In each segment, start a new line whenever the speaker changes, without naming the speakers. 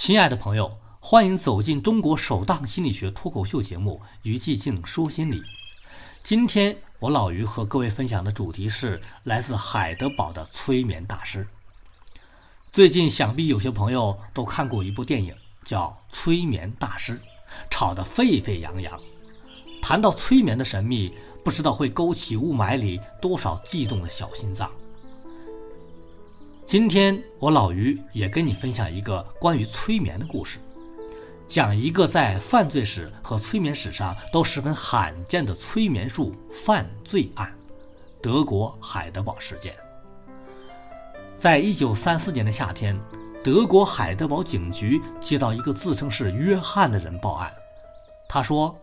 亲爱的朋友，欢迎走进中国首档心理学脱口秀节目《于寂静说心理》。今天我老于和各位分享的主题是来自海德堡的催眠大师。最近想必有些朋友都看过一部电影，叫《催眠大师》，吵得沸沸扬扬。谈到催眠的神秘，不知道会勾起雾霾里多少悸动的小心脏。今天我老于也跟你分享一个关于催眠的故事，讲一个在犯罪史和催眠史上都十分罕见的催眠术犯罪案——德国海德堡事件。在一九三四年的夏天，德国海德堡警局接到一个自称是约翰的人报案，他说：“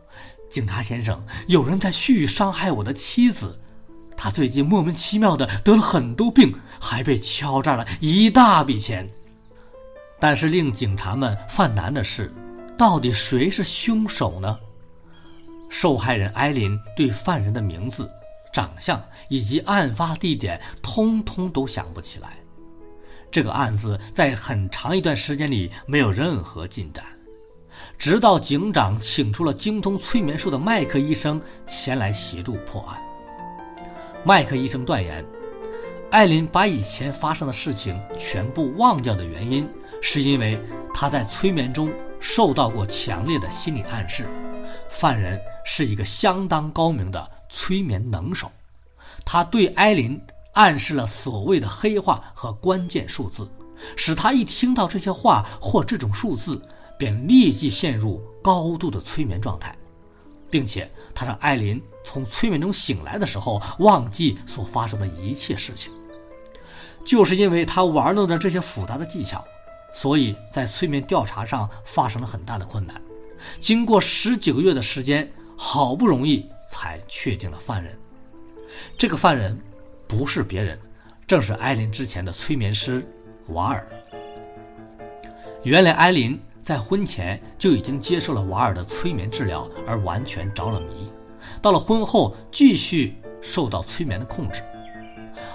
警察先生，有人在蓄意伤害我的妻子。”他最近莫名其妙的得了很多病，还被敲诈了一大笔钱。但是令警察们犯难的是，到底谁是凶手呢？受害人艾琳对犯人的名字、长相以及案发地点通通都想不起来。这个案子在很长一段时间里没有任何进展，直到警长请出了精通催眠术的麦克医生前来协助破案。麦克医生断言，艾琳把以前发生的事情全部忘掉的原因，是因为她在催眠中受到过强烈的心理暗示。犯人是一个相当高明的催眠能手，他对艾琳暗示了所谓的黑话和关键数字，使她一听到这些话或这种数字，便立即陷入高度的催眠状态。并且，他让艾琳从催眠中醒来的时候忘记所发生的一切事情。就是因为他玩弄着这些复杂的技巧，所以在催眠调查上发生了很大的困难。经过十几个月的时间，好不容易才确定了犯人。这个犯人不是别人，正是艾琳之前的催眠师瓦尔。原来，艾琳。在婚前就已经接受了瓦尔的催眠治疗，而完全着了迷。到了婚后，继续受到催眠的控制。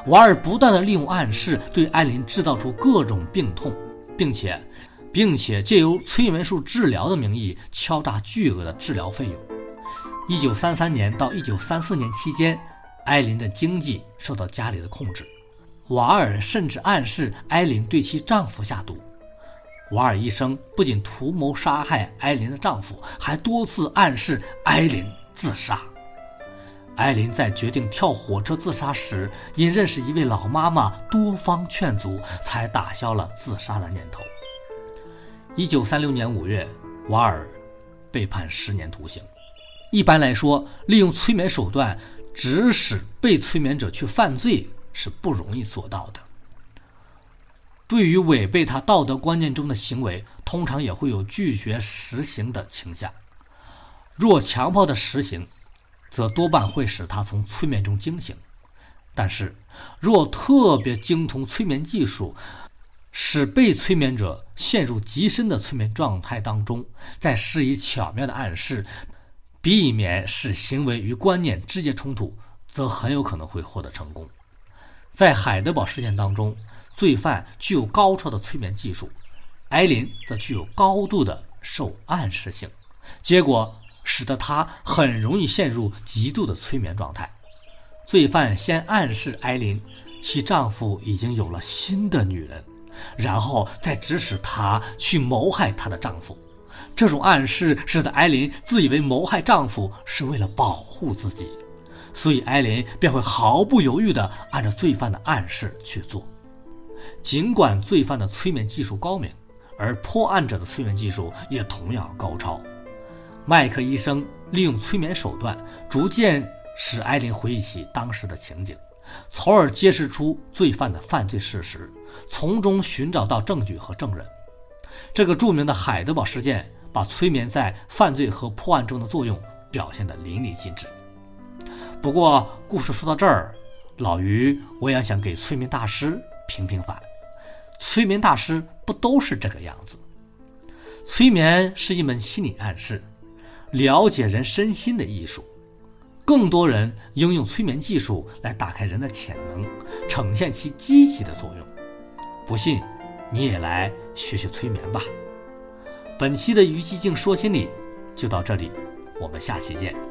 瓦尔不断的利用暗示对艾琳制造出各种病痛，并且，并且借由催眠术治疗的名义敲诈巨额的治疗费用。一九三三年到一九三四年期间，艾琳的经济受到家里的控制。瓦尔甚至暗示艾琳对其丈夫下毒。瓦尔医生不仅图谋杀害艾琳的丈夫，还多次暗示艾琳自杀。艾琳在决定跳火车自杀时，因认识一位老妈妈，多方劝阻，才打消了自杀的念头。一九三六年五月，瓦尔被判十年徒刑。一般来说，利用催眠手段指使被催眠者去犯罪是不容易做到的。对于违背他道德观念中的行为，通常也会有拒绝实行的倾向。若强迫的实行，则多半会使他从催眠中惊醒；但是，若特别精通催眠技术，使被催眠者陷入极深的催眠状态当中，再施以巧妙的暗示，避免使行为与观念直接冲突，则很有可能会获得成功。在海德堡事件当中。罪犯具有高超的催眠技术，艾琳则具有高度的受暗示性，结果使得她很容易陷入极度的催眠状态。罪犯先暗示艾琳，其丈夫已经有了新的女人，然后再指使她去谋害她的丈夫。这种暗示使得艾琳自以为谋害丈夫是为了保护自己，所以艾琳便会毫不犹豫地按照罪犯的暗示去做。尽管罪犯的催眠技术高明，而破案者的催眠技术也同样高超。麦克医生利用催眠手段，逐渐使艾琳回忆起当时的情景，从而揭示出罪犯的犯罪事实，从中寻找到证据和证人。这个著名的海德堡事件，把催眠在犯罪和破案中的作用表现得淋漓尽致。不过，故事说到这儿，老于我也想给催眠大师。平平凡，催眠大师不都是这个样子？催眠是一门心理暗示，了解人身心的艺术。更多人应用催眠技术来打开人的潜能，呈现其积极的作用。不信，你也来学学催眠吧。本期的于寂静说心理就到这里，我们下期见。